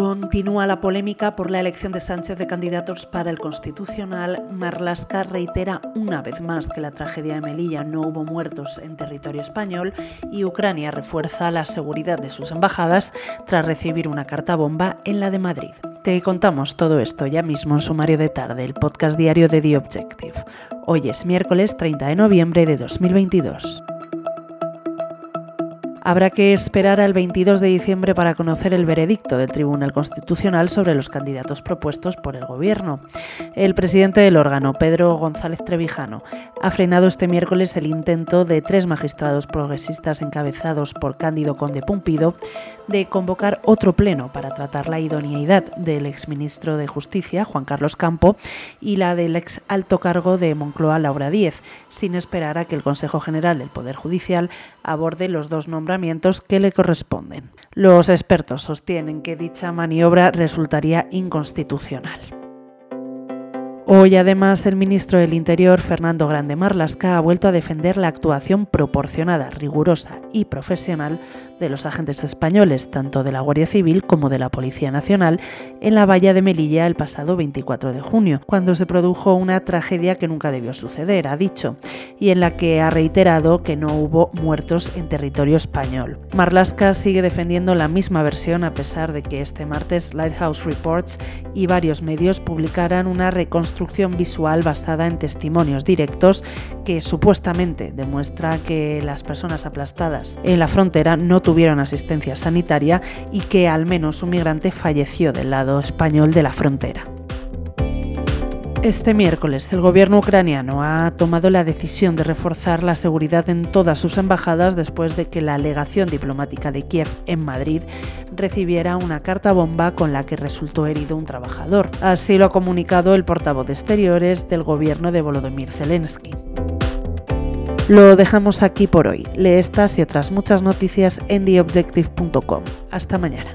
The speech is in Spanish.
Continúa la polémica por la elección de Sánchez de candidatos para el Constitucional. Marlaska reitera una vez más que la tragedia de Melilla no hubo muertos en territorio español y Ucrania refuerza la seguridad de sus embajadas tras recibir una carta bomba en la de Madrid. Te contamos todo esto ya mismo en Sumario de Tarde, el podcast diario de The Objective. Hoy es miércoles 30 de noviembre de 2022. Habrá que esperar al 22 de diciembre para conocer el veredicto del Tribunal Constitucional sobre los candidatos propuestos por el Gobierno. El presidente del órgano, Pedro González Trevijano, ha frenado este miércoles el intento de tres magistrados progresistas encabezados por Cándido Conde Pumpido de convocar otro pleno para tratar la idoneidad del exministro de Justicia, Juan Carlos Campo, y la del ex alto cargo de Moncloa, Laura Díez, sin esperar a que el Consejo General del Poder Judicial aborde los dos nombres que le corresponden. Los expertos sostienen que dicha maniobra resultaría inconstitucional. Hoy además el ministro del Interior, Fernando Grande Marlasca, ha vuelto a defender la actuación proporcionada, rigurosa y profesional de los agentes españoles, tanto de la Guardia Civil como de la Policía Nacional, en la valla de Melilla el pasado 24 de junio, cuando se produjo una tragedia que nunca debió suceder, ha dicho, y en la que ha reiterado que no hubo muertos en territorio español. Marlasca sigue defendiendo la misma versión a pesar de que este martes Lighthouse Reports y varios medios publicaran una reconstrucción visual basada en testimonios directos que supuestamente demuestra que las personas aplastadas en la frontera no tuvieron asistencia sanitaria y que al menos un migrante falleció del lado español de la frontera. Este miércoles el gobierno ucraniano ha tomado la decisión de reforzar la seguridad en todas sus embajadas después de que la legación diplomática de Kiev en Madrid recibiera una carta bomba con la que resultó herido un trabajador. Así lo ha comunicado el portavoz de Exteriores del gobierno de Volodymyr Zelensky. Lo dejamos aquí por hoy. Lee estas y otras muchas noticias en theobjective.com. Hasta mañana.